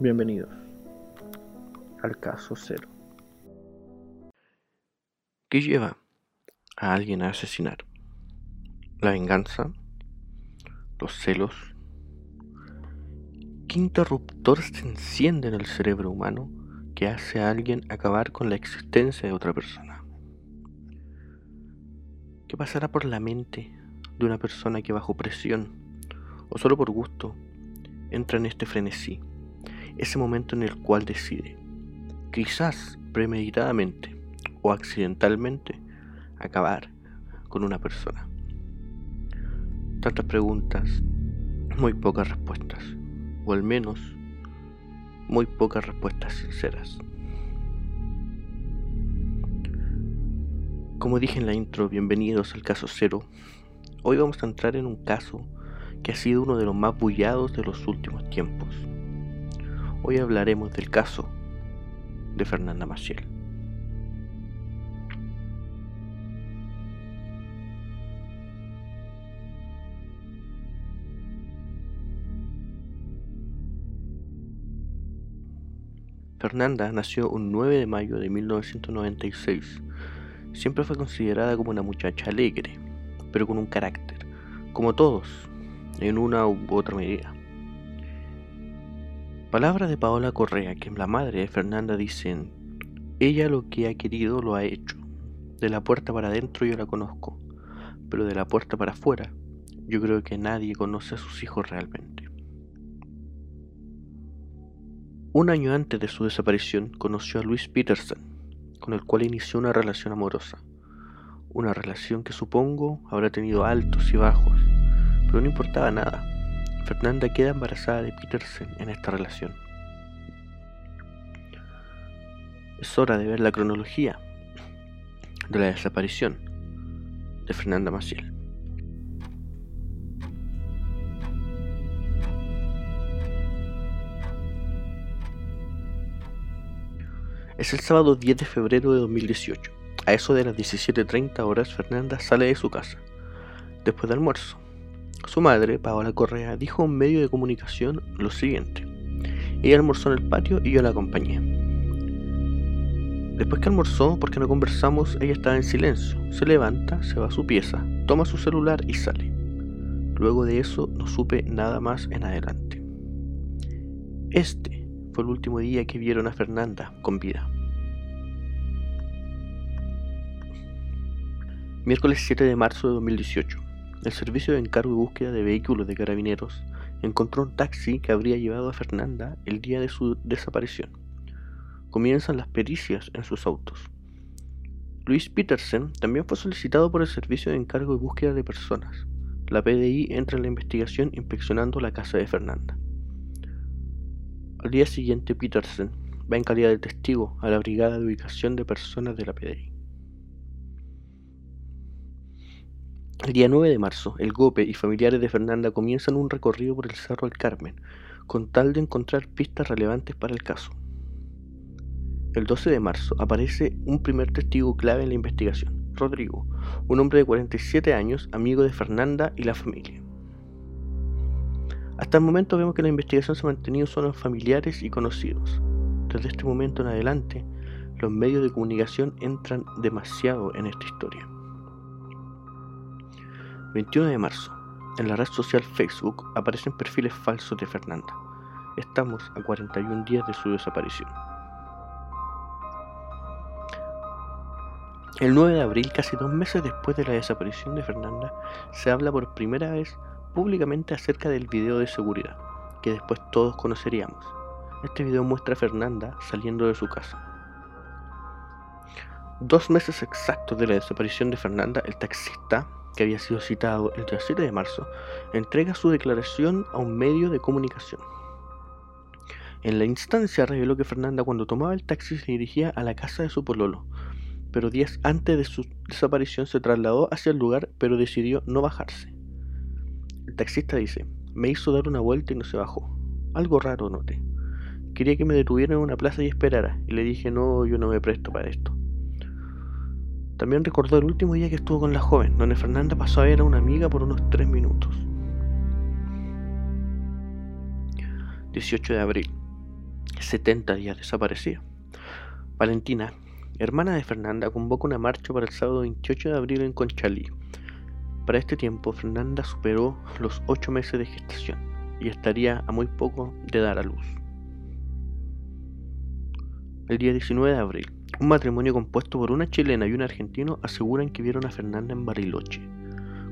Bienvenidos al caso cero. ¿Qué lleva a alguien a asesinar? ¿La venganza? ¿Los celos? ¿Qué interruptor se enciende en el cerebro humano que hace a alguien acabar con la existencia de otra persona? ¿Qué pasará por la mente de una persona que bajo presión o solo por gusto entra en este frenesí? Ese momento en el cual decide, quizás premeditadamente o accidentalmente, acabar con una persona. Tantas preguntas, muy pocas respuestas, o al menos muy pocas respuestas sinceras. Como dije en la intro, bienvenidos al caso cero. Hoy vamos a entrar en un caso que ha sido uno de los más bullados de los últimos tiempos Hoy hablaremos del caso de Fernanda Maciel. Fernanda nació un 9 de mayo de 1996. Siempre fue considerada como una muchacha alegre, pero con un carácter, como todos, en una u otra medida. Palabra de Paola Correa, que la madre de Fernanda dicen, ella lo que ha querido lo ha hecho. De la puerta para adentro yo la conozco, pero de la puerta para afuera yo creo que nadie conoce a sus hijos realmente. Un año antes de su desaparición conoció a Luis Peterson, con el cual inició una relación amorosa. Una relación que supongo habrá tenido altos y bajos, pero no importaba nada Fernanda queda embarazada de Petersen en esta relación. Es hora de ver la cronología de la desaparición de Fernanda Maciel. Es el sábado 10 de febrero de 2018. A eso de las 17.30 horas, Fernanda sale de su casa, después de almuerzo, su madre, Paola Correa, dijo a un medio de comunicación lo siguiente. Ella almorzó en el patio y yo la acompañé. Después que almorzó, porque no conversamos, ella estaba en silencio. Se levanta, se va a su pieza, toma su celular y sale. Luego de eso no supe nada más en adelante. Este fue el último día que vieron a Fernanda con vida. Miércoles 7 de marzo de 2018. El servicio de encargo y búsqueda de vehículos de carabineros encontró un taxi que habría llevado a Fernanda el día de su desaparición. Comienzan las pericias en sus autos. Luis Petersen también fue solicitado por el servicio de encargo y búsqueda de personas. La PDI entra en la investigación inspeccionando la casa de Fernanda. Al día siguiente, Petersen va en calidad de testigo a la Brigada de Ubicación de Personas de la PDI. El día 9 de marzo, el GOPE y familiares de Fernanda comienzan un recorrido por el Cerro del Carmen, con tal de encontrar pistas relevantes para el caso. El 12 de marzo aparece un primer testigo clave en la investigación, Rodrigo, un hombre de 47 años, amigo de Fernanda y la familia. Hasta el momento vemos que la investigación se ha mantenido solo en familiares y conocidos. Desde este momento en adelante, los medios de comunicación entran demasiado en esta historia. 21 de marzo. En la red social Facebook aparecen perfiles falsos de Fernanda. Estamos a 41 días de su desaparición. El 9 de abril, casi dos meses después de la desaparición de Fernanda, se habla por primera vez públicamente acerca del video de seguridad, que después todos conoceríamos. Este video muestra a Fernanda saliendo de su casa. Dos meses exactos de la desaparición de Fernanda, el taxista que había sido citado el 7 de marzo, entrega su declaración a un medio de comunicación. En la instancia reveló que Fernanda cuando tomaba el taxi se dirigía a la casa de su pololo, pero días antes de su desaparición se trasladó hacia el lugar pero decidió no bajarse. El taxista dice, me hizo dar una vuelta y no se bajó. Algo raro noté. Quería que me detuviera en una plaza y esperara, y le dije no, yo no me presto para esto. También recordó el último día que estuvo con la joven, donde Fernanda pasó a ver a una amiga por unos tres minutos. 18 de abril. 70 días desaparecida. Valentina, hermana de Fernanda, convoca una marcha para el sábado 28 de abril en Conchalí. Para este tiempo, Fernanda superó los 8 meses de gestación y estaría a muy poco de dar a luz. El día 19 de abril, un matrimonio compuesto por una chilena y un argentino aseguran que vieron a Fernanda en Bariloche.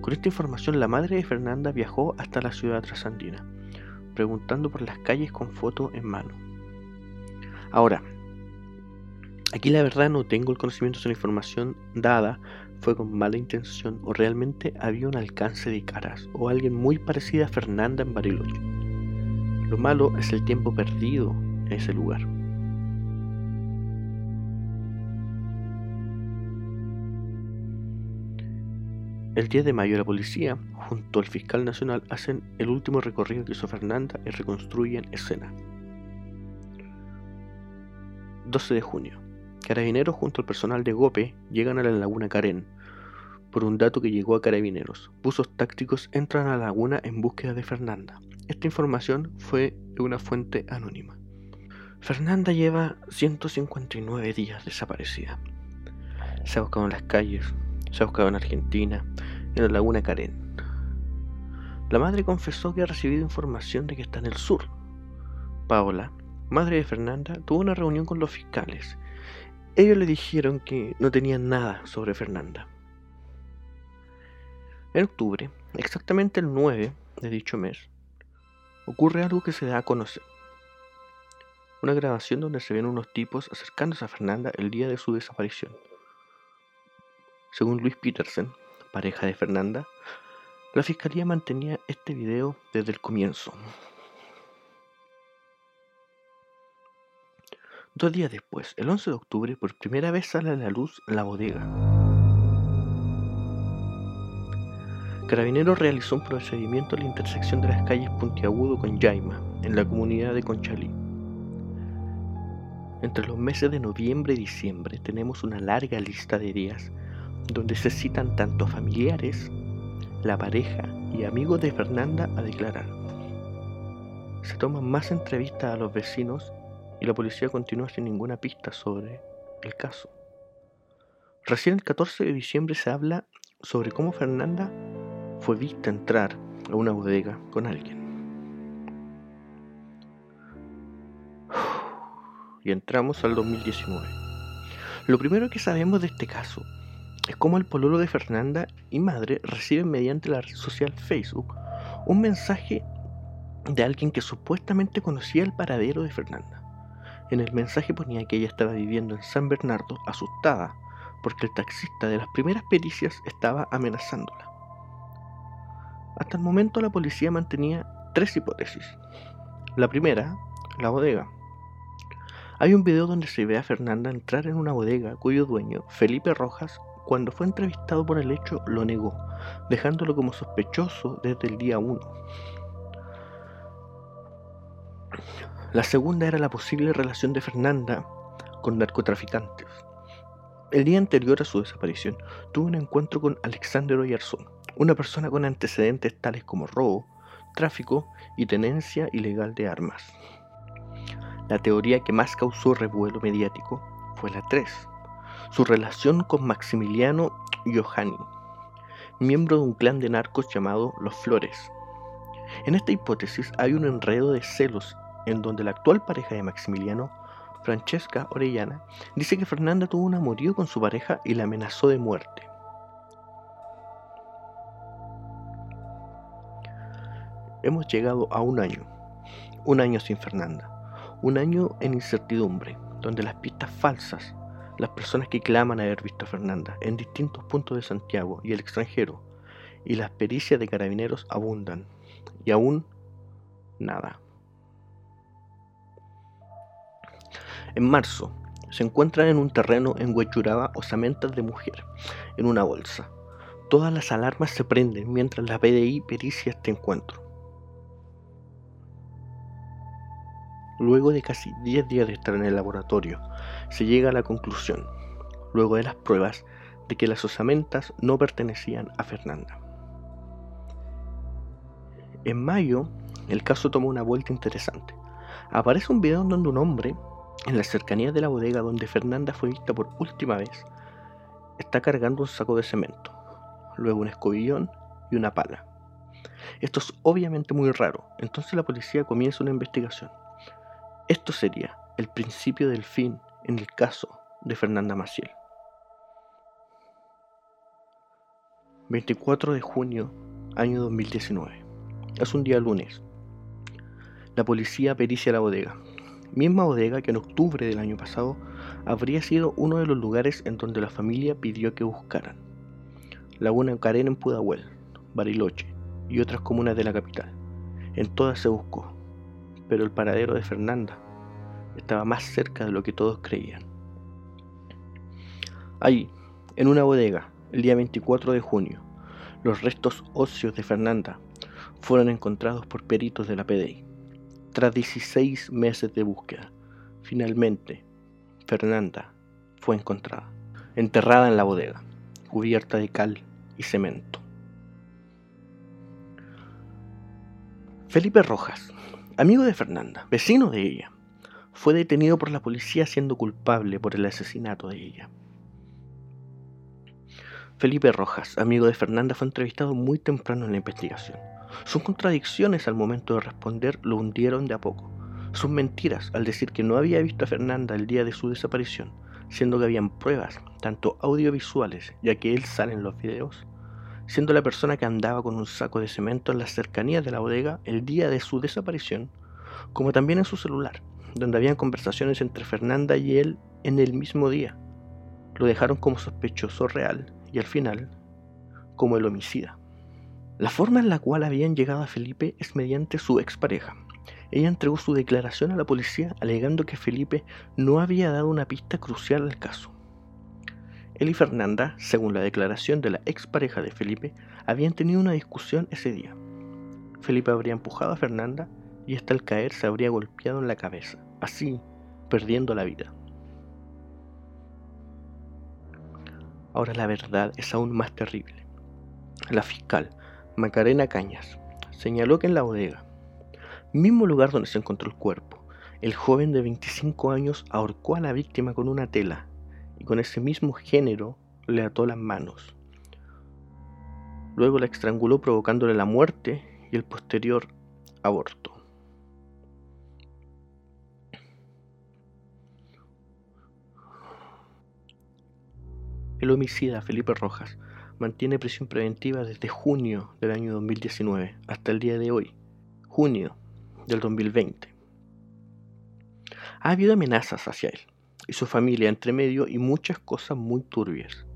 Con esta información, la madre de Fernanda viajó hasta la ciudad trasandina, preguntando por las calles con foto en mano. Ahora, aquí la verdad no tengo el conocimiento de la información dada fue con mala intención o realmente había un alcance de caras o alguien muy parecida a Fernanda en Bariloche. Lo malo es el tiempo perdido en ese lugar. El 10 de mayo la policía, junto al fiscal nacional, hacen el último recorrido que hizo Fernanda y reconstruyen escena. 12 de junio. Carabineros junto al personal de GOPE llegan a la laguna Karen. Por un dato que llegó a Carabineros, buzos tácticos entran a la laguna en búsqueda de Fernanda. Esta información fue de una fuente anónima. Fernanda lleva 159 días desaparecida. Se ha buscado en las calles, se ha buscado en Argentina, en la laguna Karen. La madre confesó que ha recibido información de que está en el sur. Paola, madre de Fernanda, tuvo una reunión con los fiscales. Ellos le dijeron que no tenían nada sobre Fernanda. En octubre, exactamente el 9 de dicho mes, ocurre algo que se da a conocer. Una grabación donde se ven unos tipos acercándose a Fernanda el día de su desaparición. Según Luis Petersen, pareja de Fernanda, la fiscalía mantenía este video desde el comienzo. Dos días después, el 11 de octubre, por primera vez sale a la luz la bodega. Carabineros realizó un procedimiento a la intersección de las calles Puntiagudo con Yaima, en la comunidad de Conchalí. Entre los meses de noviembre y diciembre tenemos una larga lista de días donde se citan tanto familiares, la pareja y amigos de Fernanda a declarar. Se toman más entrevistas a los vecinos y la policía continúa sin ninguna pista sobre el caso. Recién el 14 de diciembre se habla sobre cómo Fernanda fue vista entrar a una bodega con alguien. Y entramos al 2019. Lo primero que sabemos de este caso es cómo el pololo de Fernanda y madre reciben mediante la red social Facebook un mensaje de alguien que supuestamente conocía el paradero de Fernanda. En el mensaje ponía que ella estaba viviendo en San Bernardo asustada porque el taxista de las primeras pericias estaba amenazándola. Hasta el momento la policía mantenía tres hipótesis. La primera, la bodega. Hay un video donde se ve a Fernanda entrar en una bodega cuyo dueño, Felipe Rojas, cuando fue entrevistado por el hecho, lo negó, dejándolo como sospechoso desde el día 1. La segunda era la posible relación de Fernanda con narcotraficantes. El día anterior a su desaparición, tuvo un encuentro con Alexander Oyarzún, una persona con antecedentes tales como robo, tráfico y tenencia ilegal de armas. La teoría que más causó revuelo mediático fue la 3, su relación con Maximiliano Johanni, miembro de un clan de narcos llamado Los Flores. En esta hipótesis hay un enredo de celos en donde la actual pareja de Maximiliano, Francesca Orellana, dice que Fernanda tuvo un amorío con su pareja y la amenazó de muerte. Hemos llegado a un año, un año sin Fernanda, un año en incertidumbre, donde las pistas falsas las personas que claman haber visto a Fernanda en distintos puntos de Santiago y el extranjero, y las pericias de carabineros abundan, y aún nada. En marzo, se encuentran en un terreno en Huechuraba osamentas de mujer, en una bolsa. Todas las alarmas se prenden mientras la PDI pericia este encuentro. Luego de casi 10 días de estar en el laboratorio, se llega a la conclusión, luego de las pruebas, de que las osamentas no pertenecían a Fernanda. En mayo, el caso tomó una vuelta interesante. aparece un video donde un hombre, en las cercanías de la bodega donde Fernanda fue vista por última vez, está cargando un saco de cemento, luego un escobillón y una pala. Esto es obviamente muy raro, entonces la policía comienza una investigación. Esto sería el principio del fin en el caso de Fernanda Maciel. 24 de junio, año 2019. Es un día lunes. La policía pericia la bodega, misma bodega que en octubre del año pasado habría sido uno de los lugares en donde la familia pidió que buscaran. Laguna Carena en Pudahuel, Bariloche y otras comunas de la capital. En todas se buscó, pero el paradero de Fernanda estaba más cerca de lo que todos creían. Allí, en una bodega, el día 24 de junio, los restos óseos de Fernanda fueron encontrados por peritos de la PDI. Tras 16 meses de búsqueda, finalmente, Fernanda fue encontrada, enterrada en la bodega, cubierta de cal y cemento. Felipe Rojas, amigo de Fernanda, vecino de ella, fue detenido por la policía siendo culpable por el asesinato de ella. Felipe Rojas, amigo de Fernanda, fue entrevistado muy temprano en la investigación. Sus contradicciones al momento de responder lo hundieron de a poco. Sus mentiras al decir que no había visto a Fernanda el día de su desaparición, siendo que habían pruebas, tanto audiovisuales, ya que él sale en los videos, siendo la persona que andaba con un saco de cemento en las cercanías de la bodega el día de su desaparición, como también en su celular, donde habían conversaciones entre Fernanda y él en el mismo día. Lo dejaron como sospechoso real y al final como el homicida. La forma en la cual habían llegado a Felipe es mediante su expareja. Ella entregó su declaración a la policía alegando que Felipe no había dado una pista crucial al caso. Él y Fernanda, según la declaración de la expareja de Felipe, habían tenido una discusión ese día. Felipe habría empujado a Fernanda y hasta al caer se habría golpeado en la cabeza, así perdiendo la vida. Ahora la verdad es aún más terrible. La fiscal, Macarena Cañas, señaló que en la bodega, mismo lugar donde se encontró el cuerpo, el joven de 25 años ahorcó a la víctima con una tela con ese mismo género le ató las manos. Luego la estranguló provocándole la muerte y el posterior aborto. El homicida Felipe Rojas mantiene prisión preventiva desde junio del año 2019 hasta el día de hoy, junio del 2020. Ha habido amenazas hacia él y su familia entre medio y muchas cosas muy turbias.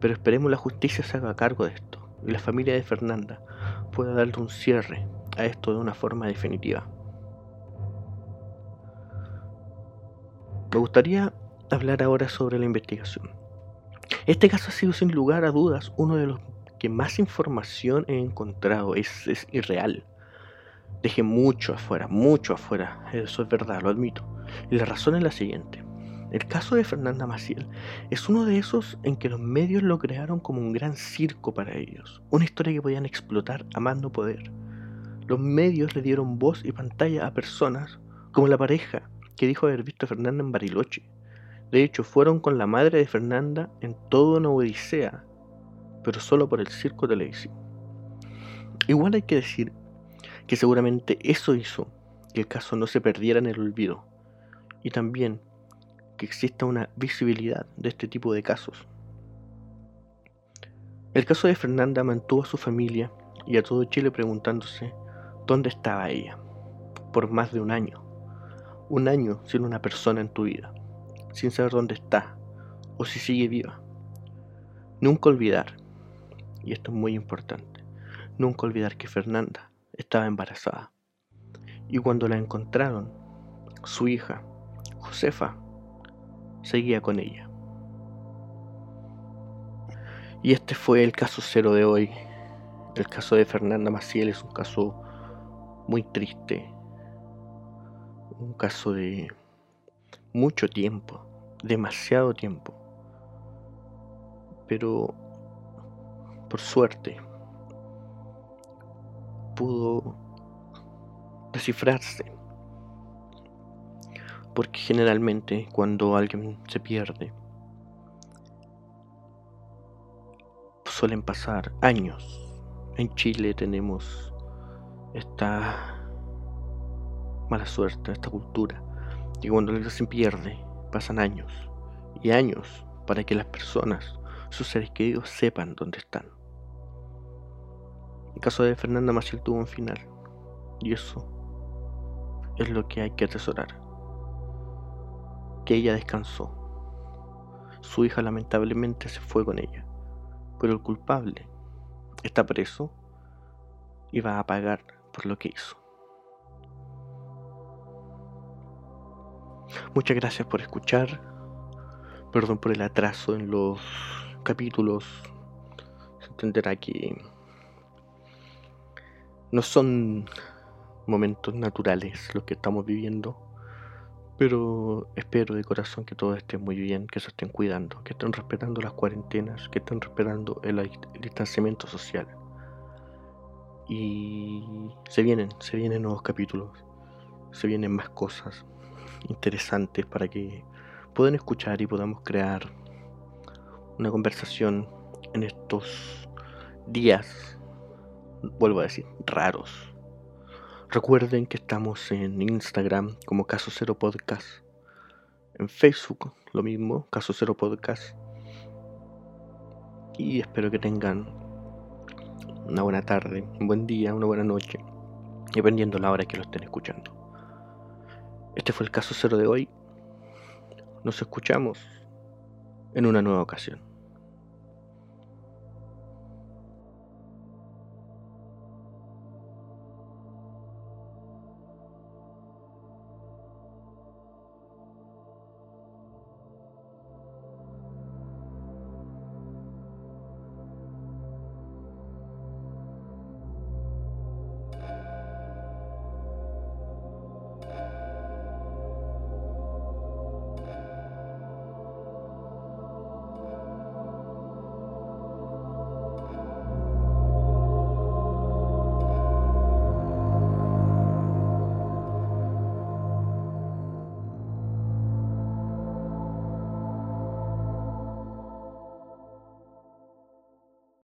Pero esperemos la justicia se haga cargo de esto y la familia de Fernanda pueda darle un cierre a esto de una forma definitiva. Me gustaría hablar ahora sobre la investigación. Este caso ha sido sin lugar a dudas uno de los que más información he encontrado. Es, es irreal. Dejé mucho afuera, mucho afuera. Eso es verdad, lo admito. Y la razón es la siguiente. El caso de Fernanda Maciel es uno de esos en que los medios lo crearon como un gran circo para ellos, una historia que podían explotar a más no poder. Los medios le dieron voz y pantalla a personas como la pareja que dijo haber visto a Fernanda en Bariloche, de hecho, fueron con la madre de Fernanda en toda una odisea, pero solo por el circo televisivo. Igual hay que decir que seguramente eso hizo que el caso no se perdiera en el olvido y también que exista una visibilidad de este tipo de casos. El caso de Fernanda mantuvo a su familia y a todo Chile preguntándose dónde estaba ella, por más de un año. Un año sin una persona en tu vida sin saber dónde está o si sigue viva. Nunca olvidar, y esto es muy importante, nunca olvidar que Fernanda estaba embarazada. Y cuando la encontraron, su hija, Josefa, seguía con ella. Y este fue el caso cero de hoy. El caso de Fernanda Maciel es un caso muy triste. Un caso de mucho tiempo, demasiado tiempo. Pero, por suerte, pudo descifrarse Porque generalmente cuando alguien se pierde, suelen pasar años. En Chile tenemos esta mala suerte, esta cultura, y cuando alguien se pierde, pasan años y años para que las personas, sus seres queridos, sepan dónde están. El caso de Fernanda Maciel tuvo un final, y eso es lo que hay que atesorar. Que ella descansó. Su hija lamentablemente se fue con ella, pero el culpable está preso y va a pagar por lo que hizo. Muchas gracias por escuchar. Perdón por el atraso en los capítulos. Se entenderá que no son momentos naturales los que estamos viviendo. Pero espero de corazón que todo esté muy bien, que se estén cuidando, que estén respetando las cuarentenas, que estén respetando el distanciamiento social. Y se vienen, se vienen nuevos capítulos, se vienen más cosas interesantes para que puedan escuchar y podamos crear una conversación en estos días, vuelvo a decir, raros. Recuerden que estamos en Instagram como Caso Cero Podcast, en Facebook lo mismo, Caso Cero Podcast. Y espero que tengan una buena tarde, un buen día, una buena noche, dependiendo la hora que lo estén escuchando. Este fue el caso cero de hoy. Nos escuchamos en una nueva ocasión.